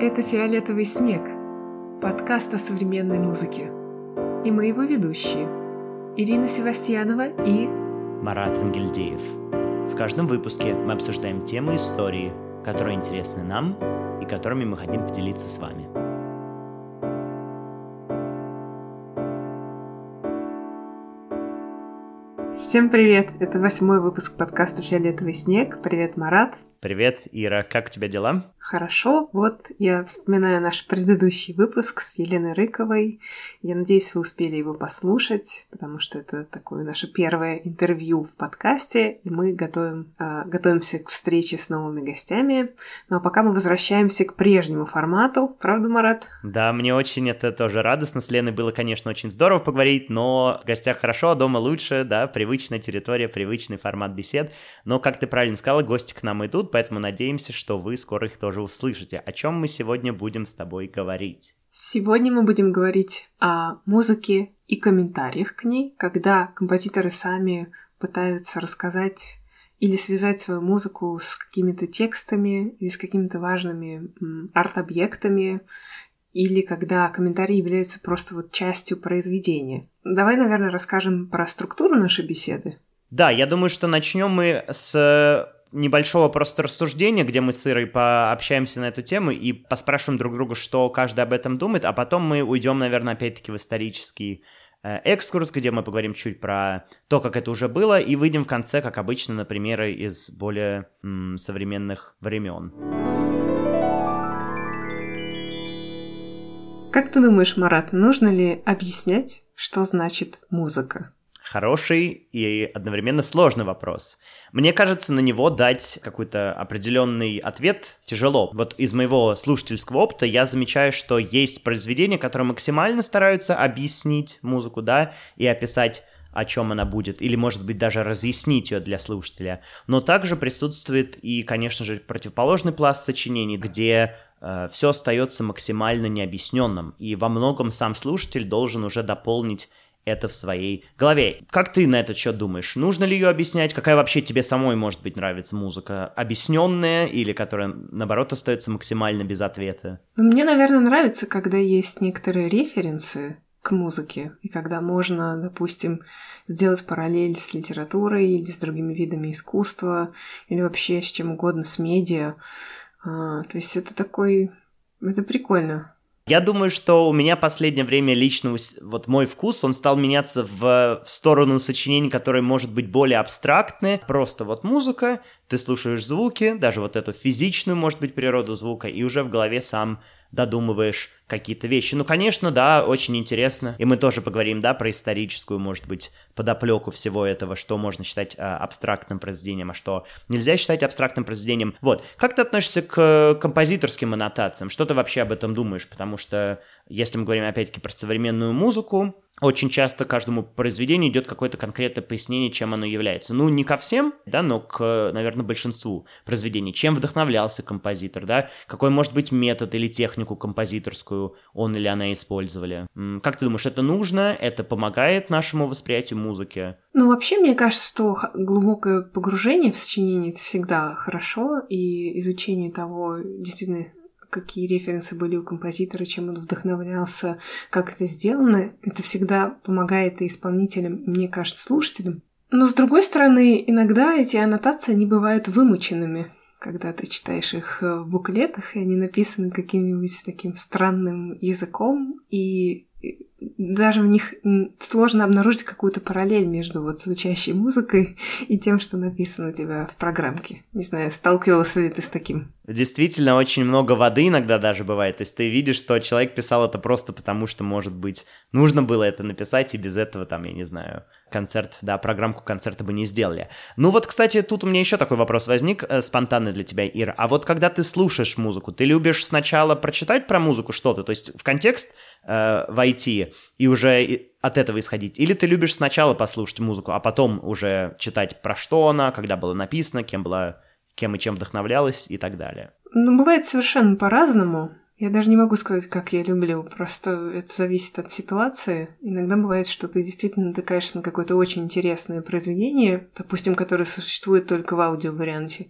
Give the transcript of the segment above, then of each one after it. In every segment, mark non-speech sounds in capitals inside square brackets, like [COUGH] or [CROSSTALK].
Это «Фиолетовый снег» – подкаст о современной музыке. И мы его ведущие – Ирина Севастьянова и Марат Ангельдеев. В каждом выпуске мы обсуждаем темы истории, которые интересны нам и которыми мы хотим поделиться с вами. Всем привет! Это восьмой выпуск подкаста «Фиолетовый снег». Привет, Марат. Привет, Ира, как у тебя дела? Хорошо, вот я вспоминаю наш предыдущий выпуск с Еленой Рыковой. Я надеюсь, вы успели его послушать, потому что это такое наше первое интервью в подкасте, и мы готовим, э, готовимся к встрече с новыми гостями. Ну а пока мы возвращаемся к прежнему формату, правда, Марат? Да, мне очень это тоже радостно. С Леной было, конечно, очень здорово поговорить, но в гостях хорошо, а дома лучше, да, привычная территория, привычный формат бесед. Но, как ты правильно сказала, гости к нам идут, поэтому надеемся, что вы скоро их тоже услышите. О чем мы сегодня будем с тобой говорить? Сегодня мы будем говорить о музыке и комментариях к ней, когда композиторы сами пытаются рассказать или связать свою музыку с какими-то текстами или с какими-то важными арт-объектами, или когда комментарии являются просто вот частью произведения. Давай, наверное, расскажем про структуру нашей беседы. Да, я думаю, что начнем мы с небольшого просто рассуждения, где мы с Ирой пообщаемся на эту тему и поспрашиваем друг друга, что каждый об этом думает, а потом мы уйдем, наверное, опять-таки в исторический э, экскурс, где мы поговорим чуть про то, как это уже было, и выйдем в конце, как обычно, на примеры из более м, современных времен. Как ты думаешь, Марат, нужно ли объяснять, что значит музыка? Хороший и одновременно сложный вопрос. Мне кажется, на него дать какой-то определенный ответ тяжело. Вот из моего слушательского опыта я замечаю, что есть произведения, которые максимально стараются объяснить музыку, да, и описать о чем она будет, или, может быть, даже разъяснить ее для слушателя. Но также присутствует и, конечно же, противоположный пласт сочинений, где э, все остается максимально необъясненным, и во многом сам слушатель должен уже дополнить это в своей голове. Как ты на этот счет думаешь? Нужно ли ее объяснять? Какая вообще тебе самой, может быть, нравится музыка? Объясненная или которая, наоборот, остается максимально без ответа? Ну, мне, наверное, нравится, когда есть некоторые референсы к музыке, и когда можно, допустим, сделать параллель с литературой или с другими видами искусства, или вообще с чем угодно, с медиа. А, то есть это такой... Это прикольно. Я думаю, что у меня последнее время лично вот мой вкус, он стал меняться в, в сторону сочинений, которые, может быть, более абстрактные. Просто вот музыка, ты слушаешь звуки, даже вот эту физичную, может быть, природу звука, и уже в голове сам додумываешь какие-то вещи. Ну, конечно, да, очень интересно. И мы тоже поговорим, да, про историческую, может быть, подоплеку всего этого, что можно считать э, абстрактным произведением, а что нельзя считать абстрактным произведением. Вот. Как ты относишься к композиторским аннотациям? Что ты вообще об этом думаешь? Потому что, если мы говорим, опять-таки, про современную музыку, очень часто каждому произведению идет какое-то конкретное пояснение, чем оно является. Ну, не ко всем, да, но к, наверное, большинству произведений. Чем вдохновлялся композитор, да, какой может быть метод или технику композиторскую он или она использовали. Как ты думаешь, это нужно? Это помогает нашему восприятию музыки? Ну, вообще, мне кажется, что глубокое погружение в сочинение — это всегда хорошо, и изучение того, действительно, какие референсы были у композитора, чем он вдохновлялся, как это сделано, это всегда помогает и исполнителям, и, мне кажется, слушателям. Но, с другой стороны, иногда эти аннотации, они бывают вымученными, когда ты читаешь их в буклетах, и они написаны каким-нибудь таким странным языком, и даже в них сложно обнаружить какую-то параллель между вот звучащей музыкой [LAUGHS] и тем, что написано у тебя в программке. Не знаю, сталкивался ли ты с таким? Действительно, очень много воды иногда даже бывает. То есть ты видишь, что человек писал это просто потому, что, может быть, нужно было это написать, и без этого, там, я не знаю, концерт, да, программку концерта бы не сделали. Ну вот, кстати, тут у меня еще такой вопрос возник, э, спонтанный для тебя, Ира. А вот когда ты слушаешь музыку, ты любишь сначала прочитать про музыку что-то, то есть в контекст э, войти и уже от этого исходить? Или ты любишь сначала послушать музыку, а потом уже читать про что она, когда было написано, кем была, кем и чем вдохновлялась и так далее? Ну, бывает совершенно по-разному. Я даже не могу сказать, как я люблю, просто это зависит от ситуации. Иногда бывает, что ты действительно натыкаешься на какое-то очень интересное произведение, допустим, которое существует только в аудиоварианте,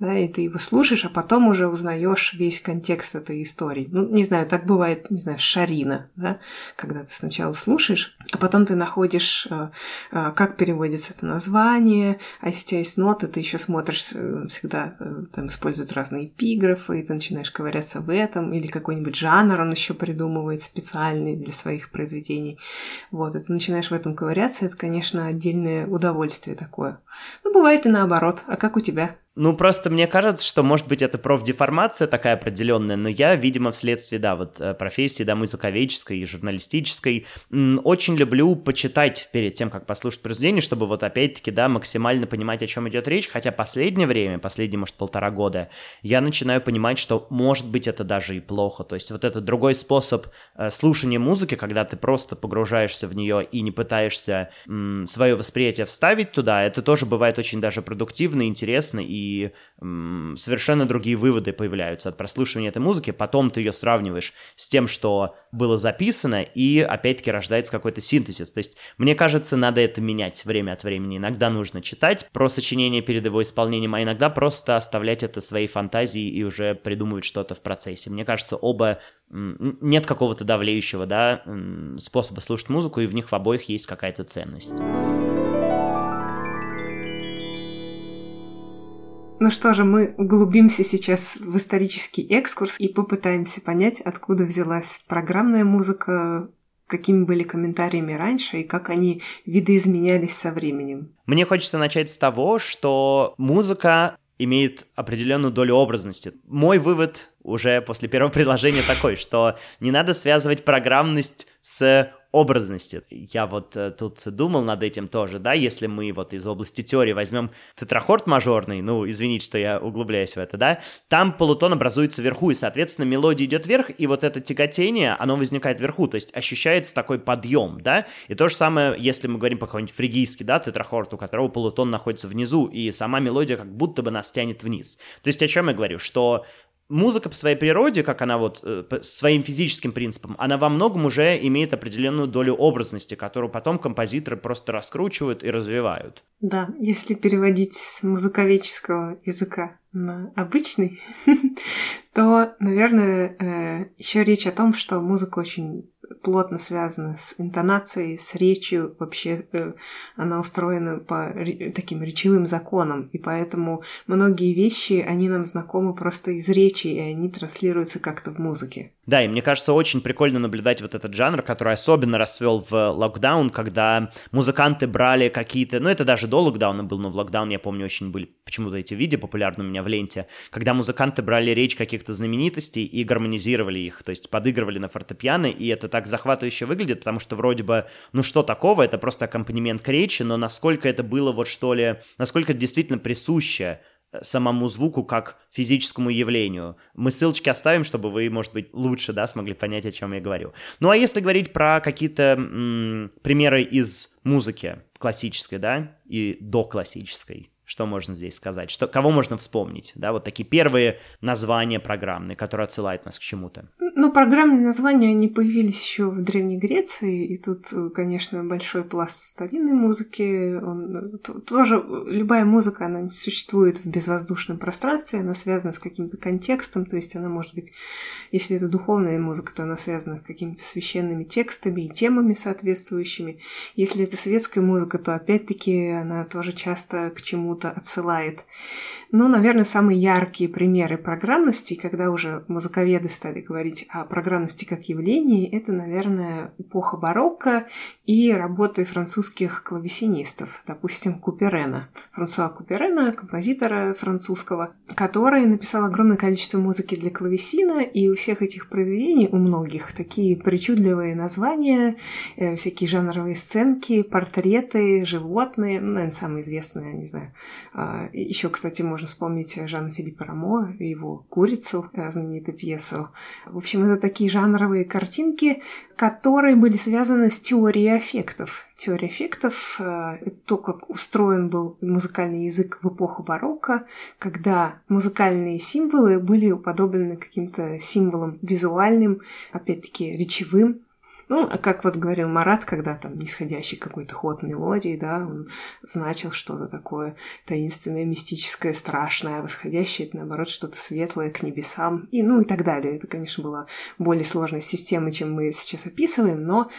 да, и ты его слушаешь, а потом уже узнаешь весь контекст этой истории. Ну, не знаю, так бывает, не знаю, Шарина, да, когда ты сначала слушаешь, а потом ты находишь, э, э, как переводится это название, а если у тебя есть ноты, ты еще смотришь, э, всегда там используют разные эпиграфы, и ты начинаешь ковыряться в этом, или какой-нибудь жанр он еще придумывает специальный для своих произведений. Вот, и ты начинаешь в этом ковыряться, это, конечно, отдельное удовольствие такое. Ну, бывает и наоборот. А как у тебя? Ну, просто мне кажется, что, может быть, это профдеформация такая определенная, но я, видимо, вследствие, да, вот э, профессии, да, музыковедческой и журналистической, очень люблю почитать перед тем, как послушать произведение, чтобы вот опять-таки, да, максимально понимать, о чем идет речь, хотя последнее время, последние, может, полтора года, я начинаю понимать, что, может быть, это даже и плохо, то есть вот этот другой способ э, слушания музыки, когда ты просто погружаешься в нее и не пытаешься свое восприятие вставить туда, это тоже бывает очень даже продуктивно, интересно и и совершенно другие выводы появляются от прослушивания этой музыки. Потом ты ее сравниваешь с тем, что было записано, и опять-таки рождается какой-то синтезис. То есть, мне кажется, надо это менять время от времени. Иногда нужно читать про сочинение перед его исполнением, а иногда просто оставлять это своей фантазии и уже придумывать что-то в процессе. Мне кажется, оба нет какого-то давлеющего да, способа слушать музыку, и в них в обоих есть какая-то ценность. Ну что же, мы углубимся сейчас в исторический экскурс и попытаемся понять, откуда взялась программная музыка, какими были комментариями раньше и как они видоизменялись со временем. Мне хочется начать с того, что музыка имеет определенную долю образности. Мой вывод уже после первого [LAUGHS] предложения такой, что не надо связывать программность с образности. Я вот э, тут думал над этим тоже, да, если мы вот из области теории возьмем тетрахорд мажорный, ну, извините, что я углубляюсь в это, да, там полутон образуется вверху, и, соответственно, мелодия идет вверх, и вот это тяготение, оно возникает вверху, то есть ощущается такой подъем, да, и то же самое, если мы говорим по какой-нибудь фригийский, да, тетрахорд, у которого полутон находится внизу, и сама мелодия как будто бы нас тянет вниз. То есть о чем я говорю, что музыка по своей природе, как она вот э, своим физическим принципам, она во многом уже имеет определенную долю образности, которую потом композиторы просто раскручивают и развивают. Да, если переводить с музыковедческого языка на обычный, [LAUGHS] то, наверное, э, еще речь о том, что музыка очень плотно связана с интонацией, с речью. Вообще э, она устроена по таким речевым законам, и поэтому многие вещи, они нам знакомы просто из речи, и они транслируются как-то в музыке. Да, и мне кажется, очень прикольно наблюдать вот этот жанр, который особенно расцвел в локдаун, когда музыканты брали какие-то, ну это даже до локдауна был, но в локдаун, я помню, очень были почему-то эти видео популярны у меня в ленте, когда музыканты брали речь каких-то знаменитостей и гармонизировали их, то есть подыгрывали на фортепиано, и это так захватывающе выглядит, потому что вроде бы, ну что такого, это просто аккомпанемент к речи, но насколько это было вот что ли, насколько это действительно присуще самому звуку как физическому явлению. Мы ссылочки оставим, чтобы вы, может быть, лучше, да, смогли понять, о чем я говорю. Ну, а если говорить про какие-то м- примеры из музыки классической, да, и до классической, что можно здесь сказать? Что, кого можно вспомнить? Да, вот такие первые названия программные, которые отсылают нас к чему-то. Ну, программные названия, они появились еще в Древней Греции, и тут, конечно, большой пласт старинной музыки. Он, тоже любая музыка, она существует в безвоздушном пространстве, она связана с каким-то контекстом, то есть она может быть, если это духовная музыка, то она связана с какими-то священными текстами и темами соответствующими. Если это светская музыка, то опять-таки она тоже часто к чему-то отсылает. Ну, наверное, самые яркие примеры программности, когда уже музыковеды стали говорить о программности как явлении, это, наверное, эпоха барокко и работы французских клавесинистов, допустим, Куперена. Франсуа Куперена, композитора французского, который написал огромное количество музыки для клавесина, и у всех этих произведений, у многих, такие причудливые названия, э, всякие жанровые сценки, портреты, животные, ну, наверное, самые известные, не знаю, Еще, кстати, можно вспомнить Жана Филиппа Рамо, его «Курицу», э, знаменитую пьесу. В общем, это такие жанровые картинки, которые были связаны с теорией эффектов. Теория эффектов э, — это то, как устроен был музыкальный язык в эпоху барокко, когда музыкальные символы были уподоблены каким-то символам визуальным, опять-таки речевым, ну, а как вот говорил Марат, когда там нисходящий какой-то ход мелодии, да, он значил что-то такое таинственное, мистическое, страшное, восходящее, это, наоборот, что-то светлое к небесам, и, ну, и так далее. Это, конечно, была более сложная система, чем мы сейчас описываем, но,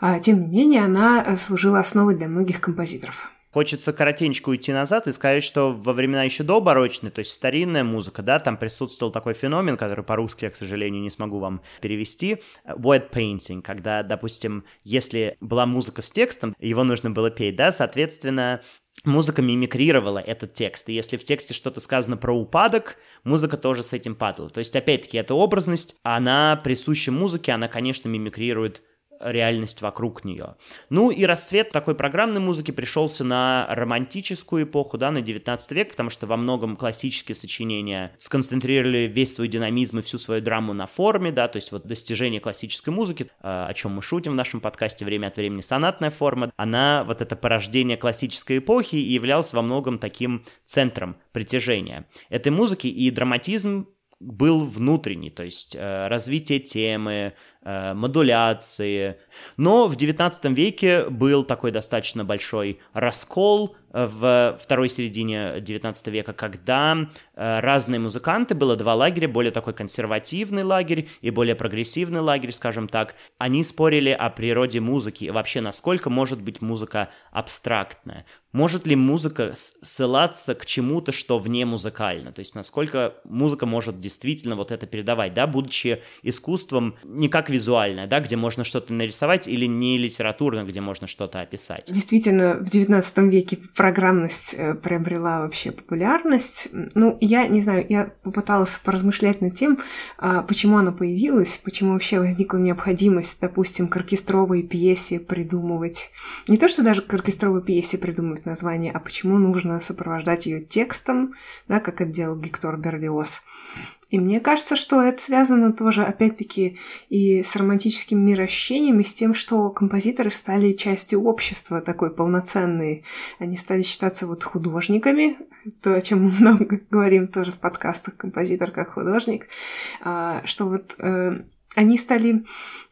а, тем не менее, она э, служила основой для многих композиторов. Хочется коротенько уйти назад и сказать, что во времена еще до барочной, то есть старинная музыка, да, там присутствовал такой феномен, который по-русски я, к сожалению, не смогу вам перевести, word painting, когда, допустим, если была музыка с текстом, его нужно было петь, да, соответственно, музыка мимикрировала этот текст. И если в тексте что-то сказано про упадок, музыка тоже с этим падала. То есть, опять-таки, эта образность, она присуща музыке, она, конечно, мимикрирует реальность вокруг нее. Ну и расцвет такой программной музыки пришелся на романтическую эпоху, да, на 19 век, потому что во многом классические сочинения сконцентрировали весь свой динамизм и всю свою драму на форме, да, то есть вот достижение классической музыки, о чем мы шутим в нашем подкасте время от времени, сонатная форма, она, вот это порождение классической эпохи и являлась во многом таким центром притяжения этой музыки, и драматизм был внутренний, то есть э, развитие темы, модуляции. Но в XIX веке был такой достаточно большой раскол в второй середине XIX века, когда э, разные музыканты, было два лагеря, более такой консервативный лагерь и более прогрессивный лагерь, скажем так, они спорили о природе музыки и вообще, насколько может быть музыка абстрактная. Может ли музыка ссылаться к чему-то, что вне музыкально? То есть, насколько музыка может действительно вот это передавать, да, будучи искусством не как визуальное, да, где можно что-то нарисовать, или не литературно, где можно что-то описать. Действительно, в XIX веке программность э, приобрела вообще популярность. Ну, я не знаю, я попыталась поразмышлять над тем, а, почему она появилась, почему вообще возникла необходимость, допустим, к оркестровой пьесе придумывать. Не то, что даже к оркестровой пьесе придумывать название, а почему нужно сопровождать ее текстом, да, как это делал Гектор Берлиоз. И мне кажется, что это связано тоже, опять-таки, и с романтическим мироощущением, и с тем, что композиторы стали частью общества такой полноценной. Они стали считаться вот художниками, то, о чем мы много [LAUGHS] говорим тоже в подкастах «Композитор как художник», а, что вот э, они стали,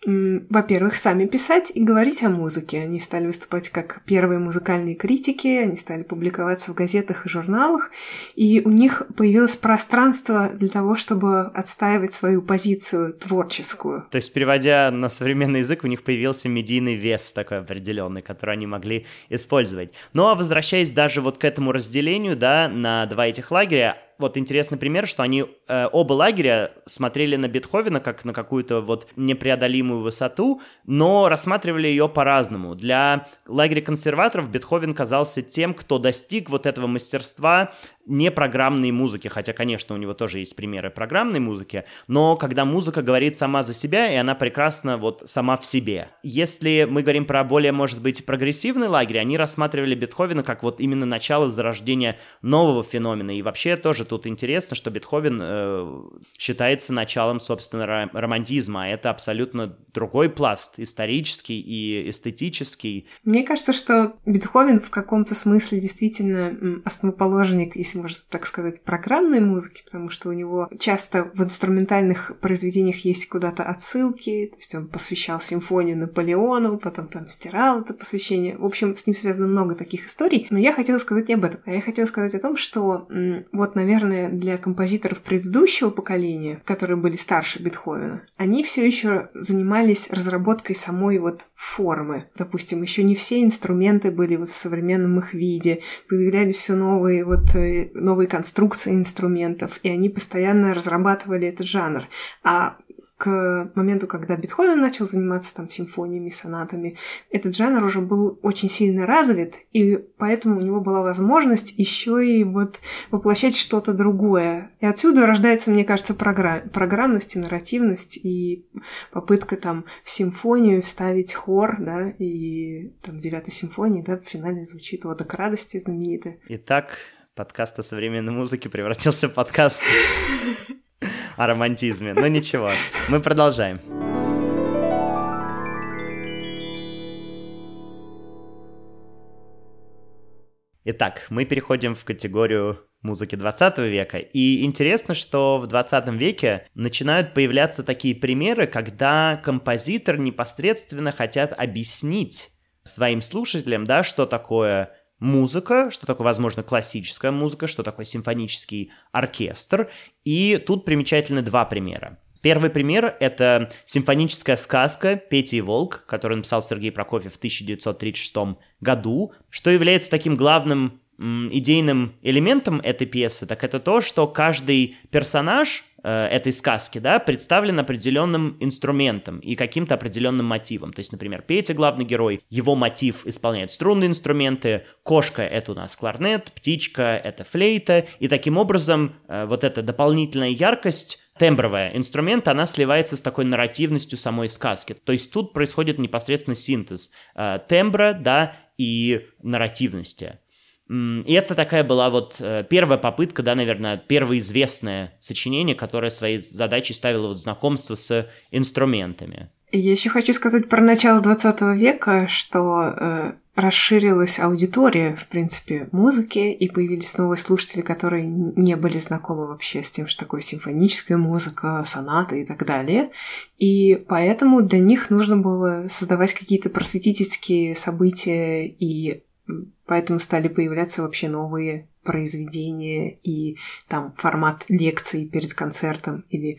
во-первых, сами писать и говорить о музыке. Они стали выступать как первые музыкальные критики, они стали публиковаться в газетах и журналах, и у них появилось пространство для того, чтобы отстаивать свою позицию творческую. То есть, переводя на современный язык, у них появился медийный вес такой определенный, который они могли использовать. Ну а возвращаясь даже вот к этому разделению, да, на два этих лагеря, вот интересный пример, что они э, оба лагеря смотрели на Бетховена как на какую-то вот непреодолимую высоту, но рассматривали ее по-разному. Для лагеря консерваторов Бетховен казался тем, кто достиг вот этого мастерства не программной музыки, хотя, конечно, у него тоже есть примеры программной музыки, но когда музыка говорит сама за себя, и она прекрасна вот сама в себе. Если мы говорим про более, может быть, прогрессивный лагерь, они рассматривали Бетховена как вот именно начало зарождения нового феномена, и вообще тоже тут интересно, что Бетховен э, считается началом, собственно, романтизма, а это абсолютно другой пласт, исторический и эстетический. Мне кажется, что Бетховен в каком-то смысле действительно основоположник, если можно так сказать, программной музыки, потому что у него часто в инструментальных произведениях есть куда-то отсылки, то есть он посвящал симфонию Наполеону, потом там стирал это посвящение. В общем, с ним связано много таких историй. Но я хотела сказать не об этом, а я хотела сказать о том, что вот, наверное, для композиторов предыдущего поколения, которые были старше Бетховена, они все еще занимались разработкой самой вот формы. Допустим, еще не все инструменты были вот в современном их виде, появлялись все новые вот новые конструкции инструментов, и они постоянно разрабатывали этот жанр. А к моменту, когда Бетховен начал заниматься там симфониями, сонатами, этот жанр уже был очень сильно развит, и поэтому у него была возможность еще и вот воплощать что-то другое. И отсюда рождается, мне кажется, программ, программность и нарративность, и попытка там в симфонию вставить хор, да, и там в девятой симфонии, да, в финале звучит «Ода к радости» знаменитая. Итак, подкаст о современной музыке превратился в подкаст о романтизме. Но ничего, мы продолжаем. Итак, мы переходим в категорию музыки 20 века. И интересно, что в 20 веке начинают появляться такие примеры, когда композитор непосредственно хотят объяснить своим слушателям, да, что такое музыка, что такое, возможно, классическая музыка, что такое симфонический оркестр. И тут примечательны два примера. Первый пример — это симфоническая сказка «Петя и волк», которую написал Сергей Прокофьев в 1936 году, что является таким главным идейным элементом этой пьесы, так это то, что каждый персонаж э, этой сказки, да, представлен определенным инструментом и каким-то определенным мотивом. То есть, например, Петя, главный герой, его мотив исполняет струнные инструменты, кошка — это у нас кларнет, птичка — это флейта, и таким образом э, вот эта дополнительная яркость тембровая инструмент, она сливается с такой нарративностью самой сказки. То есть тут происходит непосредственно синтез э, тембра, да, и нарративности. И это такая была вот э, первая попытка, да, наверное, первое известное сочинение, которое своей задачей ставило вот знакомство с инструментами. Я еще хочу сказать про начало 20 века, что э, расширилась аудитория, в принципе, музыки, и появились новые слушатели, которые не были знакомы вообще с тем, что такое симфоническая музыка, соната и так далее. И поэтому для них нужно было создавать какие-то просветительские события и поэтому стали появляться вообще новые произведения и там формат лекций перед концертом или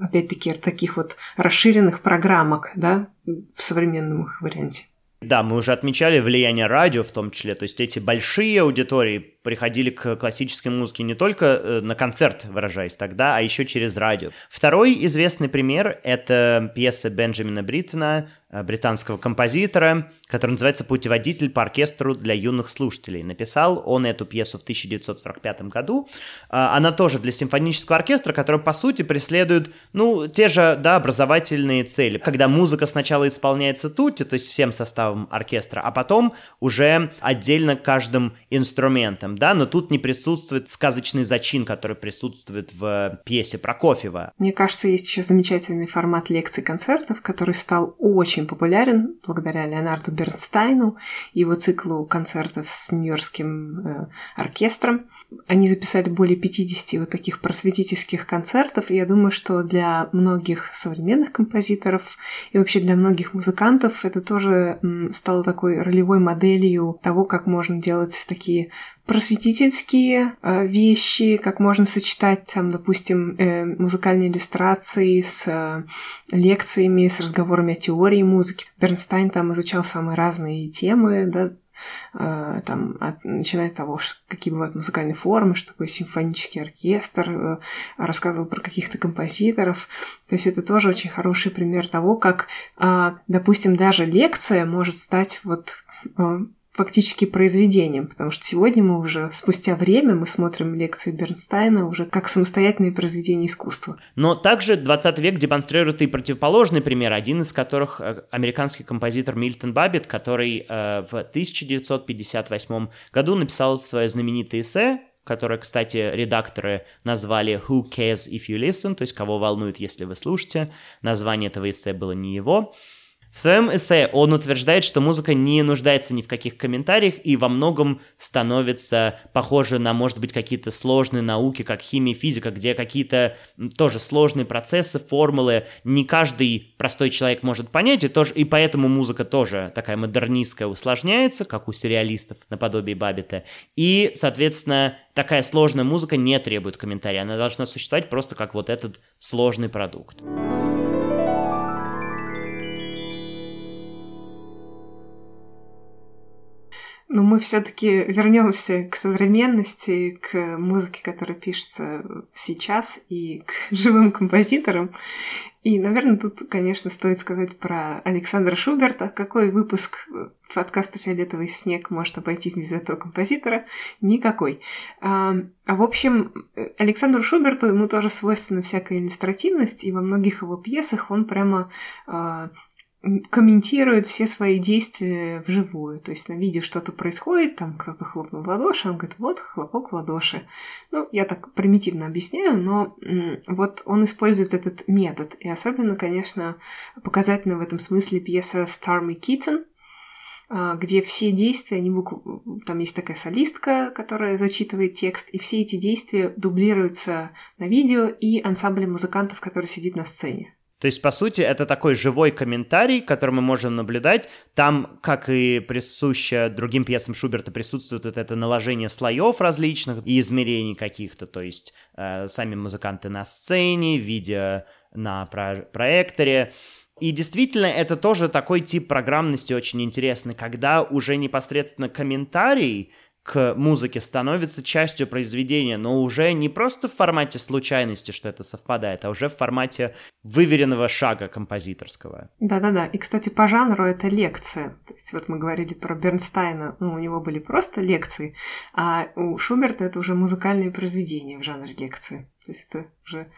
опять-таки таких вот расширенных программок, да, в современном их варианте. Да, мы уже отмечали влияние радио в том числе, то есть эти большие аудитории приходили к классической музыке не только э, на концерт, выражаясь тогда, а еще через радио. Второй известный пример — это пьеса Бенджамина Бриттона британского композитора, который называется «Путеводитель по оркестру для юных слушателей». Написал он эту пьесу в 1945 году. Э, она тоже для симфонического оркестра, который, по сути, преследует, ну, те же, да, образовательные цели. Когда музыка сначала исполняется тут, то есть всем составом оркестра, а потом уже отдельно каждым инструментом, да, но тут не присутствует сказочный зачин, который присутствует в пьесе Прокофьева. Мне кажется, есть еще замечательный формат лекций-концертов, который стал очень очень популярен благодаря Леонарду Бернстайну и его циклу концертов с Нью-Йоркским э, оркестром. Они записали более 50 вот таких просветительских концертов, и я думаю, что для многих современных композиторов и вообще для многих музыкантов это тоже стало такой ролевой моделью того, как можно делать такие просветительские э, вещи, как можно сочетать, там, допустим, э, музыкальные иллюстрации с э, лекциями, с разговорами о теории музыки. Бернстайн там изучал самые разные темы, да, там, от, начиная от того, что, какие бывают музыкальные формы, что такое симфонический оркестр, рассказывал про каких-то композиторов. То есть это тоже очень хороший пример того, как, э, допустим, даже лекция может стать вот фактически произведением, потому что сегодня мы уже, спустя время, мы смотрим лекции Бернстайна уже как самостоятельные произведения искусства. Но также 20 век демонстрирует и противоположный пример, один из которых э, американский композитор Мильтон Баббит, который э, в 1958 году написал свое знаменитое эссе которое, кстати, редакторы назвали «Who cares if you listen?», то есть «Кого волнует, если вы слушаете?». Название этого эссе было не его. В своем эссе он утверждает, что музыка не нуждается ни в каких комментариях и во многом становится похожа на, может быть, какие-то сложные науки, как химия, физика, где какие-то тоже сложные процессы, формулы не каждый простой человек может понять, и, тоже, и поэтому музыка тоже такая модернистская усложняется, как у сериалистов наподобие Бабита. И, соответственно, такая сложная музыка не требует комментария, она должна существовать просто как вот этот сложный продукт. Но мы все-таки вернемся к современности, к музыке, которая пишется сейчас, и к [LAUGHS] живым композиторам. И, наверное, тут, конечно, стоит сказать про Александра Шуберта. Какой выпуск подкаста «Фиолетовый снег» может обойтись без этого композитора? Никакой. А, а в общем, Александру Шуберту ему тоже свойственна всякая иллюстративность, и во многих его пьесах он прямо а, комментирует все свои действия вживую. То есть на видео что-то происходит, там кто-то хлопнул в ладоши, он говорит, вот хлопок в ладоши. Ну, я так примитивно объясняю, но вот он использует этот метод. И особенно, конечно, показательно в этом смысле пьеса «Starmy Kitten», а, где все действия, они букв... там есть такая солистка, которая зачитывает текст, и все эти действия дублируются на видео и ансамблем музыкантов, который сидит на сцене. То есть, по сути, это такой живой комментарий, который мы можем наблюдать. Там, как и присуще другим пьесам Шуберта, присутствует вот это наложение слоев различных и измерений каких-то. То есть, э, сами музыканты на сцене, видео на про- проекторе. И действительно, это тоже такой тип программности очень интересный, когда уже непосредственно комментарий к музыке становится частью произведения, но уже не просто в формате случайности, что это совпадает, а уже в формате выверенного шага композиторского. Да-да-да. И, кстати, по жанру это лекция. То есть вот мы говорили про Бернстайна, ну, у него были просто лекции, а у Шуберта это уже музыкальные произведения в жанре лекции. То есть это уже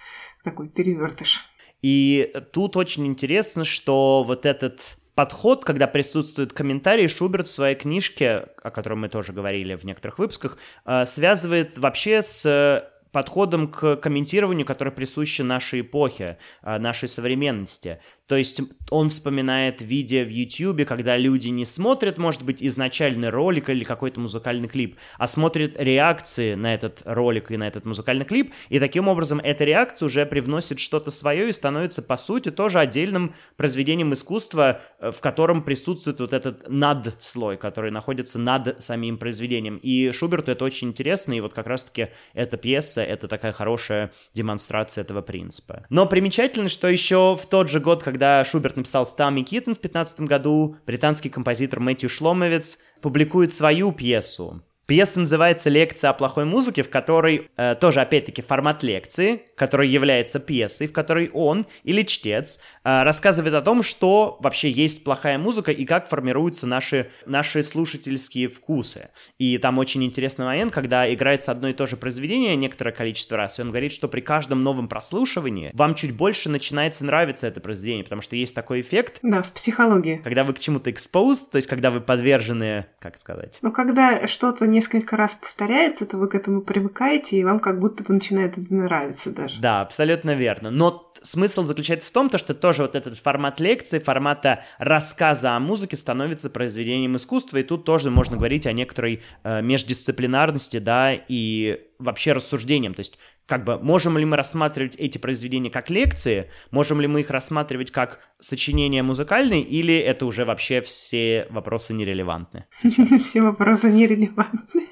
такой перевертыш. И тут очень интересно, что вот этот подход, когда присутствует комментарий, Шуберт в своей книжке, о которой мы тоже говорили в некоторых выпусках, э, связывает вообще с подходом к комментированию, который присуще нашей эпохе, э, нашей современности. То есть он вспоминает видео в YouTube, когда люди не смотрят, может быть, изначальный ролик или какой-то музыкальный клип, а смотрят реакции на этот ролик и на этот музыкальный клип, и таким образом эта реакция уже привносит что-то свое и становится, по сути, тоже отдельным произведением искусства, э, в котором присутствует вот этот надслой, который находится над самим произведением. И Шуберту это очень интересно, и вот как раз-таки эта пьеса — это такая хорошая демонстрация этого принципа. Но примечательно, что еще в тот же год, когда когда Шуберт написал «Стами Киттен» в 15 году, британский композитор Мэтью Шломовец публикует свою пьесу Пьеса называется «Лекция о плохой музыке», в которой э, тоже, опять-таки, формат лекции, который является пьесой, в которой он или чтец э, рассказывает о том, что вообще есть плохая музыка и как формируются наши, наши слушательские вкусы. И там очень интересный момент, когда играется одно и то же произведение некоторое количество раз, и он говорит, что при каждом новом прослушивании вам чуть больше начинается нравиться это произведение, потому что есть такой эффект. Да, в психологии. Когда вы к чему-то exposed, то есть когда вы подвержены, как сказать? Ну, когда что-то не несколько раз повторяется, то вы к этому привыкаете, и вам как будто бы начинает это нравиться даже. Да, абсолютно верно. Но смысл заключается в том, то, что тоже вот этот формат лекции, формата рассказа о музыке становится произведением искусства, и тут тоже можно говорить о некоторой э, междисциплинарности, да, и вообще рассуждением. То есть как бы можем ли мы рассматривать эти произведения как лекции, можем ли мы их рассматривать как сочинения музыкальные, или это уже вообще все вопросы нерелевантны? [LAUGHS] Все вопросы нерелевантны.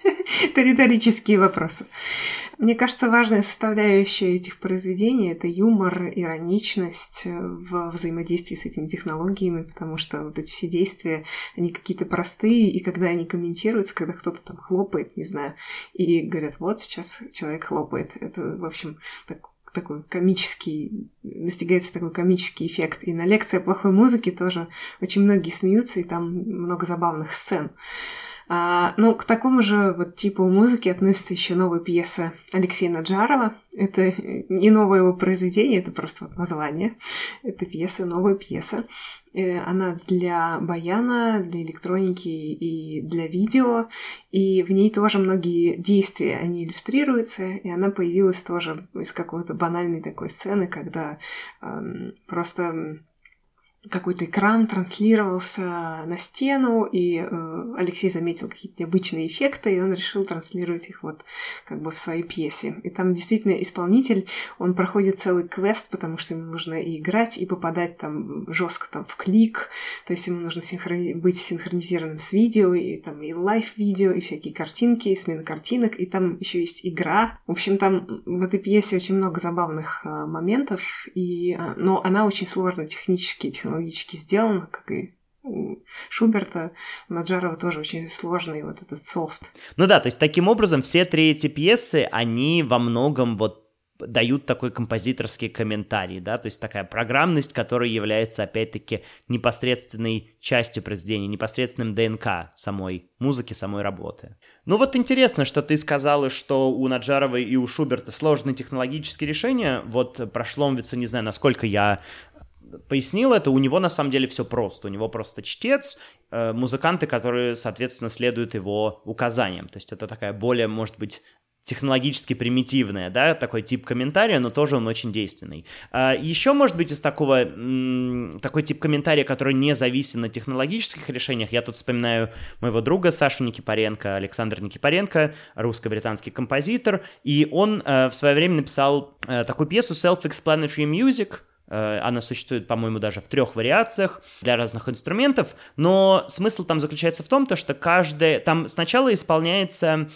Это [LAUGHS] риторические вопросы. Мне кажется, важная составляющая этих произведений — это юмор, ироничность в взаимодействии с этими технологиями, потому что вот эти все действия, они какие-то простые, и когда они комментируются, когда кто-то там хлопает, не знаю, и говорят, вот сейчас человек хлопает. Это, в общем, так, такой комический, достигается такой комический эффект. И на лекции плохой музыки тоже очень многие смеются, и там много забавных сцен. А, ну, к такому же вот типу музыки относится еще новая пьеса Алексея Наджарова. Это не новое его произведение, это просто вот название. Это пьеса, новая пьеса. Э, она для баяна, для электроники и для видео, и в ней тоже многие действия, они иллюстрируются, и она появилась тоже из какой-то банальной такой сцены, когда эм, просто какой-то экран транслировался на стену, и э, Алексей заметил какие-то необычные эффекты, и он решил транслировать их вот как бы в своей пьесе. И там действительно исполнитель, он проходит целый квест, потому что ему нужно и играть, и попадать там жестко там в клик, то есть ему нужно синхрони... быть синхронизированным с видео, и там и лайв-видео, и всякие картинки, и смена картинок, и там еще есть игра. В общем, там в этой пьесе очень много забавных э, моментов, и, э, но она очень сложная технически, технологически технологически сделано, как и у Шуберта, у Наджарова тоже очень сложный вот этот софт. Ну да, то есть таким образом все три эти пьесы, они во многом вот дают такой композиторский комментарий, да, то есть такая программность, которая является, опять-таки, непосредственной частью произведения, непосредственным ДНК самой музыки, самой работы. Ну вот интересно, что ты сказала, что у Наджаровой и у Шуберта сложные технологические решения. Вот про Шломвица не знаю, насколько я пояснил это, у него на самом деле все просто. У него просто чтец, э, музыканты, которые, соответственно, следуют его указаниям. То есть это такая более, может быть, технологически примитивная, да, такой тип комментария, но тоже он очень действенный. А еще, может быть, из такого, такой тип комментария, который не зависит на технологических решениях, я тут вспоминаю моего друга Сашу Никипаренко, Александр Никипаренко, русско-британский композитор, и он э, в свое время написал э, такую пьесу Self-Explanatory Music, она существует, по-моему, даже в трех вариациях для разных инструментов, но смысл там заключается в том, то, что каждая... Там сначала исполняется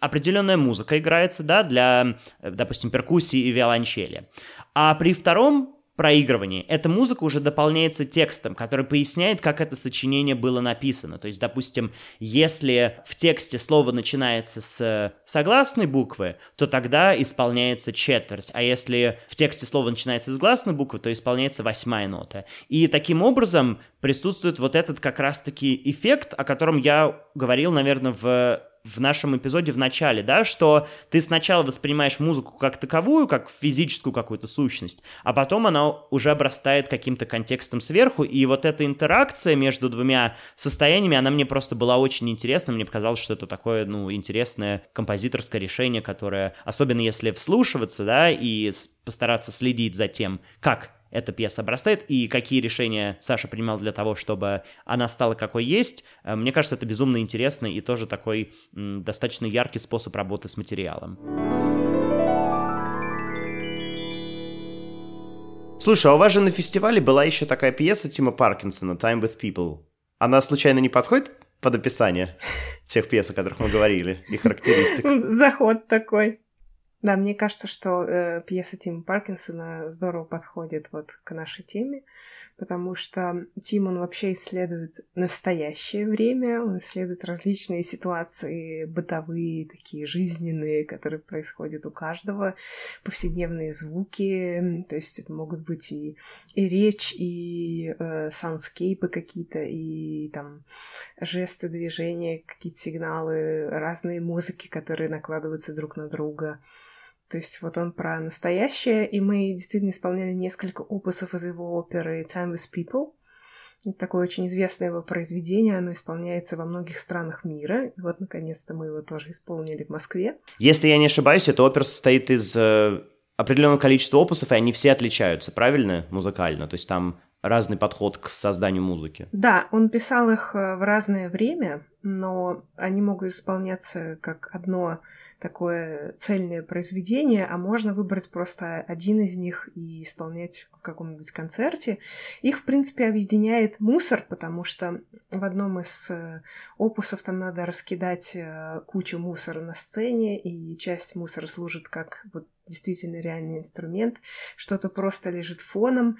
определенная музыка, играется, да, для, э, допустим, перкуссии и виолончели. А при втором проигрывании эта музыка уже дополняется текстом, который поясняет, как это сочинение было написано. То есть, допустим, если в тексте слово начинается с согласной буквы, то тогда исполняется четверть, а если в тексте слово начинается с гласной буквы, то исполняется восьмая нота. И таким образом присутствует вот этот как раз-таки эффект, о котором я говорил, наверное, в в нашем эпизоде в начале, да, что ты сначала воспринимаешь музыку как таковую, как физическую какую-то сущность, а потом она уже обрастает каким-то контекстом сверху, и вот эта интеракция между двумя состояниями, она мне просто была очень интересна, мне показалось, что это такое, ну, интересное композиторское решение, которое, особенно если вслушиваться, да, и постараться следить за тем, как эта пьеса обрастает, и какие решения Саша принимал для того, чтобы она стала какой есть. Э, мне кажется, это безумно интересно и тоже такой м, достаточно яркий способ работы с материалом. Слушай, а у вас же на фестивале была еще такая пьеса Тима Паркинсона «Time with People». Она случайно не подходит под описание тех пьес, о которых мы говорили, и характеристик? [LAUGHS] Заход такой. Да, мне кажется, что э, пьеса Тима Паркинсона здорово подходит вот к нашей теме, потому что Тим, он вообще исследует настоящее время, он исследует различные ситуации бытовые, такие жизненные, которые происходят у каждого, повседневные звуки, то есть это могут быть и, и речь, и э, soundscape ы какие-то, и там жесты, движения, какие-то сигналы, разные музыки, которые накладываются друг на друга. То есть вот он про настоящее, и мы действительно исполняли несколько опусов из его оперы «Time with People». Это такое очень известное его произведение, оно исполняется во многих странах мира. И вот, наконец-то, мы его тоже исполнили в Москве. Если я не ошибаюсь, эта опера состоит из э, определенного количества опусов, и они все отличаются, правильно, музыкально? То есть там разный подход к созданию музыки. Да, он писал их э, в разное время, но они могут исполняться как одно такое цельное произведение, а можно выбрать просто один из них и исполнять в каком-нибудь концерте. Их, в принципе, объединяет мусор, потому что в одном из э, опусов там надо раскидать э, кучу мусора на сцене, и часть мусора служит как вот действительно реальный инструмент, что-то просто лежит фоном.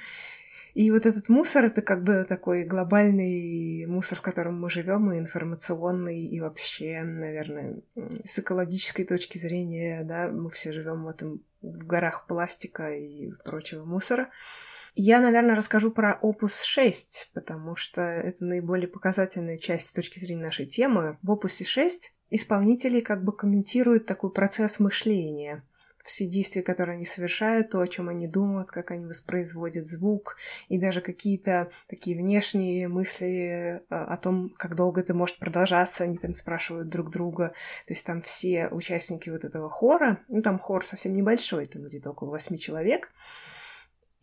И вот этот мусор — это как бы такой глобальный мусор, в котором мы живем, и информационный, и вообще, наверное, с экологической точки зрения, да, мы все живем в этом в горах пластика и прочего мусора. Я, наверное, расскажу про опус 6, потому что это наиболее показательная часть с точки зрения нашей темы. В опусе 6 исполнители как бы комментируют такой процесс мышления — все действия, которые они совершают, то, о чем они думают, как они воспроизводят звук, и даже какие-то такие внешние мысли э, о том, как долго это может продолжаться, они там спрашивают друг друга. То есть там все участники вот этого хора, ну там хор совсем небольшой, там где-то около восьми человек,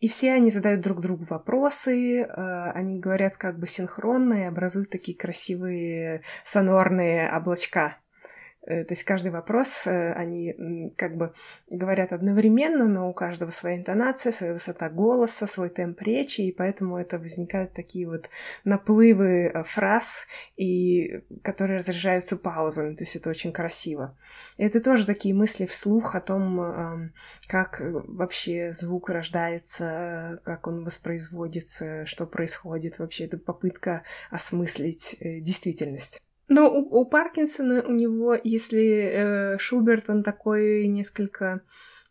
и все они задают друг другу вопросы, э, они говорят как бы синхронно и образуют такие красивые сонорные облачка. Э, то есть каждый вопрос, э, они как бы говорят одновременно, но у каждого своя интонация, своя высота голоса, свой темп речи, и поэтому это возникают такие вот наплывы э, фраз, и, которые разряжаются паузами, то есть это очень красиво. И это тоже такие мысли вслух о том, как вообще звук рождается, как он воспроизводится, что происходит вообще. Это попытка осмыслить действительность. Но у, у Паркинсона у него, если э, Шуберт, он такой несколько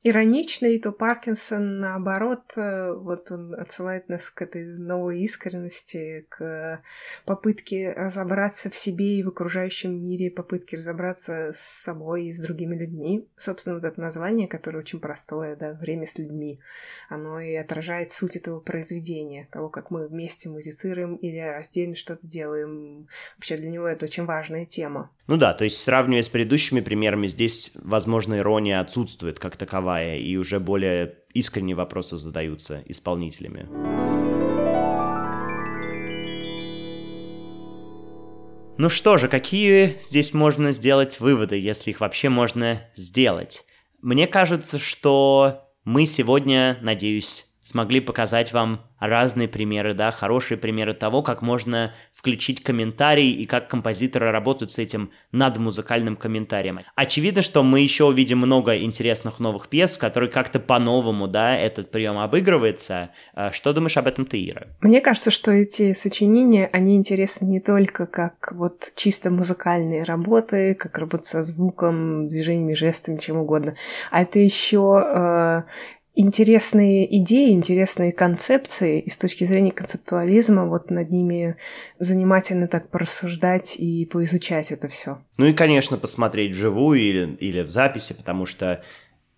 ироничный, то Паркинсон, наоборот, э, вот он отсылает нас к этой новой искренности, к попытке разобраться в себе и в окружающем мире, попытке разобраться с собой и с другими людьми. Собственно, вот это название, которое очень простое, да, «Время с людьми», оно и отражает суть этого произведения, того, как мы вместе музицируем или раздельно что-то делаем. Вообще для него это очень важная тема. Ну да, то есть сравнивая с предыдущими примерами, здесь, возможно, ирония отсутствует как таковая, и уже более искренние вопросы задаются исполнителями. Ну что же, какие здесь можно сделать выводы, если их вообще можно сделать? Мне кажется, что мы сегодня, надеюсь, смогли показать вам разные примеры, да, хорошие примеры того, как можно включить комментарий и как композиторы работают с этим над музыкальным комментарием. Очевидно, что мы еще увидим много интересных новых пьес, в которых как-то по-новому, да, этот прием обыгрывается. А что думаешь об этом ты, Ира? Мне кажется, что эти сочинения, они интересны не только как вот чисто музыкальные работы, как работа со звуком, движениями, жестами, чем угодно, а это еще э, интересные идеи, интересные концепции, и с точки зрения концептуализма вот над ними занимательно так порассуждать и поизучать это все. Ну и, конечно, посмотреть вживую или, или в записи, потому что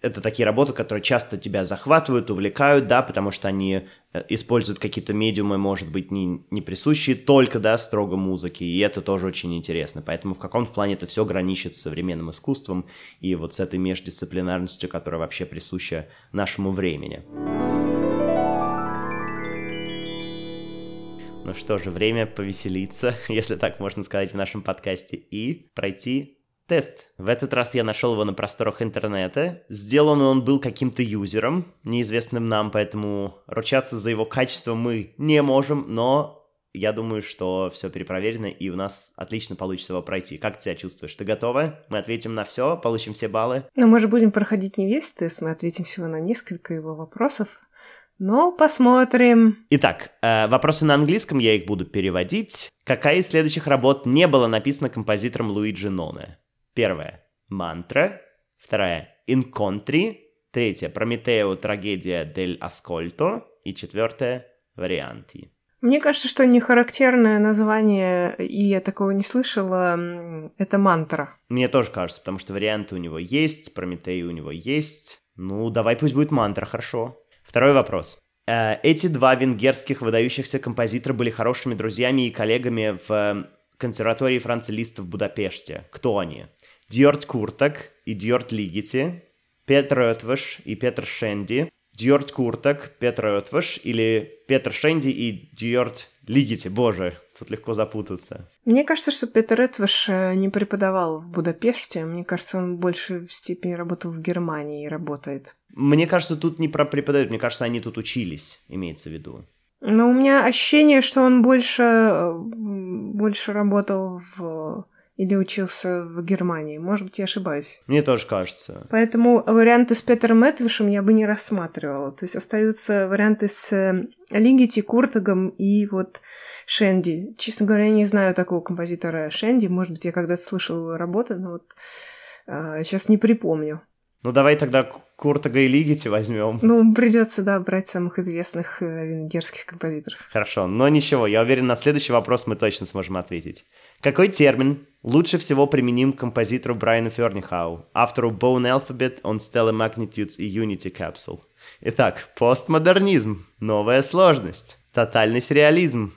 это такие работы, которые часто тебя захватывают, увлекают, да, потому что они э, используют какие-то медиумы, может быть, не, не присущие только, да, строго музыке, и это тоже очень интересно. Поэтому в каком-то плане это все граничит с современным искусством и вот с этой междисциплинарностью, которая вообще присуща нашему времени. Ну что же, время повеселиться, [LAUGHS] если так можно сказать в нашем подкасте, и пройти Тест. В этот раз я нашел его на просторах интернета. Сделан он был каким-то юзером, неизвестным нам, поэтому ручаться за его качество мы не можем, но я думаю, что все перепроверено, и у нас отлично получится его пройти. Как ты себя чувствуешь? Ты готова? Мы ответим на все, получим все баллы. Ну, мы же будем проходить не весь тест, мы ответим всего на несколько его вопросов. Но посмотрим. Итак, э, вопросы на английском, я их буду переводить. Какая из следующих работ не была написана композитором Луиджи Ноне? Первая – мантра. Вторая – инконтри. Третья – Прометео, трагедия дель Аскольто. И четвертая – варианти. Мне кажется, что не характерное название, и я такого не слышала, это мантра. Мне тоже кажется, потому что варианты у него есть, Прометей у него есть. Ну, давай пусть будет мантра, хорошо. Второй вопрос. Э, эти два венгерских выдающихся композитора были хорошими друзьями и коллегами в консерватории Франца Листа в Будапеште. Кто они? Дьорт Куртак и Дьорт Лигити, Петр Ötvös и Петр Шенди, Дьорт Куртак, Петр Ötvös или Петр Шенди и Дьорт Лигити. Боже, тут легко запутаться. Мне кажется, что Петр Этваш э, не преподавал в Будапеште. Мне кажется, он больше в степени работал в Германии и работает. Мне кажется, тут не про преподают, мне кажется, они тут учились, имеется в виду. Но у меня ощущение, что он больше, э, больше работал в или учился в Германии. Может быть, я ошибаюсь. Мне тоже кажется. Поэтому варианты с Петером Этвишем я бы не рассматривала. То есть остаются варианты с э, Лигити, Куртагом и вот Шенди. Честно говоря, я не знаю такого композитора Шенди. Может быть, я когда-то слышала работы, но вот э, сейчас не припомню. Ну давай тогда Куртага и Лигити возьмем. Ну, придется, да, брать самых известных э, венгерских композиторов. Хорошо, но ничего, я уверен, на следующий вопрос мы точно сможем ответить. Какой термин лучше всего применим к композитору Брайану Фернихау, автору Bone Alphabet, On Stellar Magnitudes и Unity Capsule? Итак, постмодернизм, новая сложность, тотальный сюрреализм,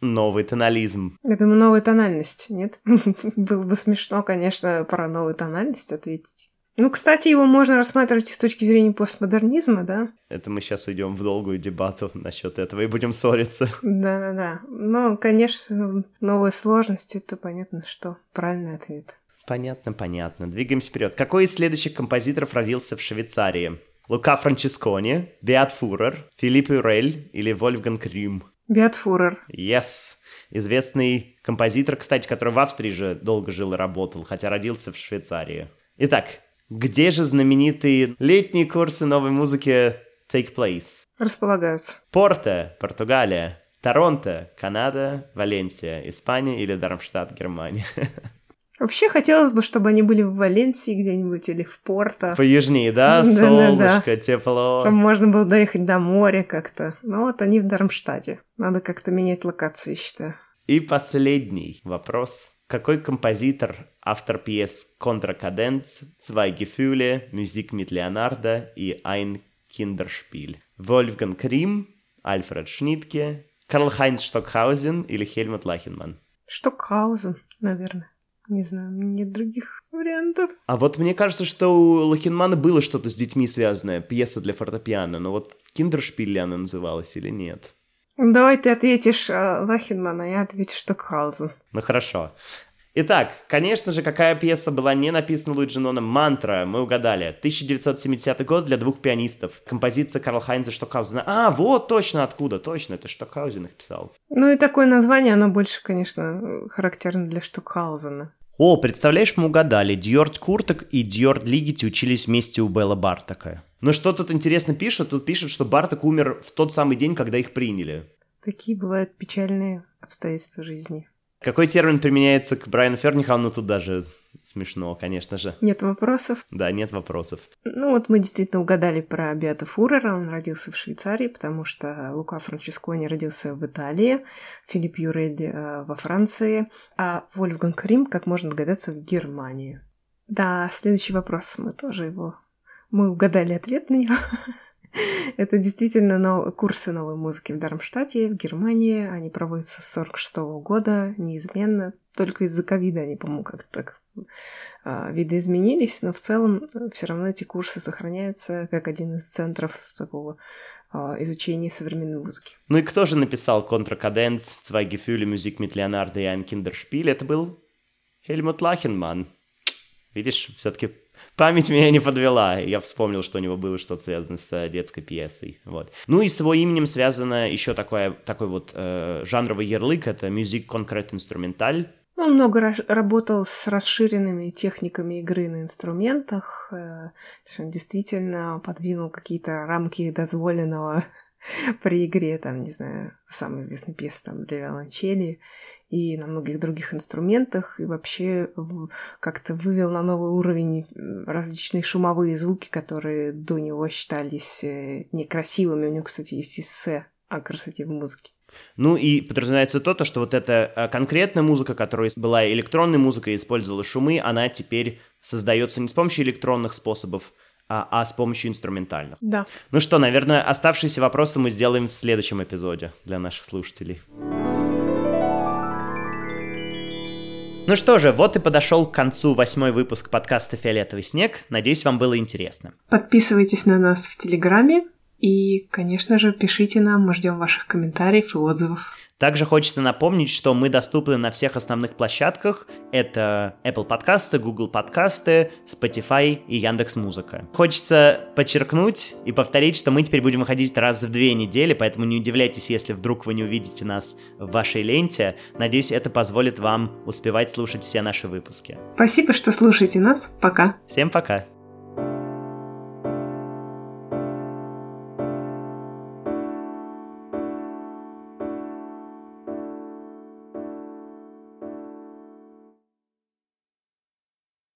новый тонализм. Я думаю, новая тональность, нет? [LAUGHS] Было бы смешно, конечно, про новую тональность ответить. Ну, кстати, его можно рассматривать с точки зрения постмодернизма, да? Это мы сейчас уйдем в долгую дебату насчет этого и будем ссориться. Да-да-да. Но, конечно, новые сложности, это понятно, что правильный ответ. Понятно, понятно. Двигаемся вперед. Какой из следующих композиторов родился в Швейцарии? Лука Франческони, Беат Фурер, Филипп Юрель или Вольфганг Рюм? Беат Фурер. Yes. Известный композитор, кстати, который в Австрии же долго жил и работал, хотя родился в Швейцарии. Итак, где же знаменитые летние курсы новой музыки take place? Располагаются. Порто, Португалия. Торонто, Канада, Валенсия, Испания или Дармштадт, Германия? [LAUGHS] Вообще хотелось бы, чтобы они были в Валенсии где-нибудь или в Порто. Поюжнее, да? [LAUGHS] Солнышко, тепло. Чтобы можно было доехать до моря как-то. Ну вот они в Дармштадте. Надо как-то менять локацию, считаю. И последний вопрос. Какой композитор, автор пьес «Контракаденц», «Zwei Gefühle», «Musik mit Leonardo» и «Ein Kinderspiel»? Вольфган Крим, Альфред Шнитке, Карл-Хайнц Штокхаузен или Хельмут Лахенман? Штокхаузен, наверное. Не знаю, нет других вариантов. А вот мне кажется, что у Лахенмана было что-то с детьми связанное, пьеса для фортепиано, но вот Киндершпиль она называлась или нет? Давай ты ответишь э, Лахенман, а я отвечу Штокхаузен. Ну хорошо. Итак, конечно же, какая пьеса была не написана Луиджиноном? «Мантра», мы угадали. 1970 год для двух пианистов. Композиция Карл Хайнза Штокхаузена. А, вот точно откуда, точно, это Штокхаузен их писал. Ну и такое название, оно больше, конечно, характерно для Штокхаузена. О, представляешь, мы угадали. Дьорд Курток и Дьорд Лигити учились вместе у Белла Бартака. Но что тут интересно пишет? Тут пишет, что Барток умер в тот самый день, когда их приняли. Такие бывают печальные обстоятельства жизни. Какой термин применяется к Брайану Фернихану? Тут даже смешно, конечно же. Нет вопросов? Да, нет вопросов. Ну вот мы действительно угадали про Беата Фурера. Он родился в Швейцарии, потому что Лука Франческони родился в Италии, Филипп Юрель э, во Франции, а Вольфганг Рим, как можно догадаться, в Германии. Да, следующий вопрос. Мы тоже его... Мы угадали ответ на него. [LAUGHS] Это действительно нов... курсы новой музыки в Дармштадте, в Германии. Они проводятся с 46 года, неизменно. Только из-за ковида они, по-моему, как-то так а, видоизменились, но в целом э, все равно эти курсы сохраняются как один из центров такого а, изучения современной музыки. Ну и кто же написал «Контракаденц», «Zwei Gefühle», «Musik mit Leonardo» и «Ein Kinderspiel»? Это был Хельмут Лахенман. Видишь, все-таки память меня не подвела. Я вспомнил, что у него было что-то связано с э, детской пьесой. Вот. Ну и с его именем связано еще такое, такой вот э, жанровый ярлык. Это «Music Concrete Instrumental». Он много работал с расширенными техниками игры на инструментах. Э, действительно подвинул какие-то рамки дозволенного [LAUGHS] при игре, там, не знаю, самый известный пьеса там для виолончели и на многих других инструментах, и вообще как-то вывел на новый уровень различные шумовые звуки, которые до него считались э, некрасивыми. У него, кстати, есть эссе о красоте в музыке. Ну и подразумевается то, то, что вот эта э, конкретная музыка, которая была электронной музыкой, использовала шумы, она теперь создается не с помощью электронных способов, а, а с помощью инструментальных. Да. Ну что, наверное, оставшиеся вопросы мы сделаем в следующем эпизоде для наших слушателей. Ну что же, вот и подошел к концу восьмой выпуск подкаста «Фиолетовый снег». Надеюсь, вам было интересно. Подписывайтесь на нас в Телеграме и, конечно же, пишите нам, мы ждем ваших комментариев и отзывов. Также хочется напомнить, что мы доступны на всех основных площадках. Это Apple подкасты, Google подкасты, Spotify и Яндекс Музыка. Хочется подчеркнуть и повторить, что мы теперь будем выходить раз в две недели, поэтому не удивляйтесь, если вдруг вы не увидите нас в вашей ленте. Надеюсь, это позволит вам успевать слушать все наши выпуски. Спасибо, что слушаете нас. Пока. Всем пока.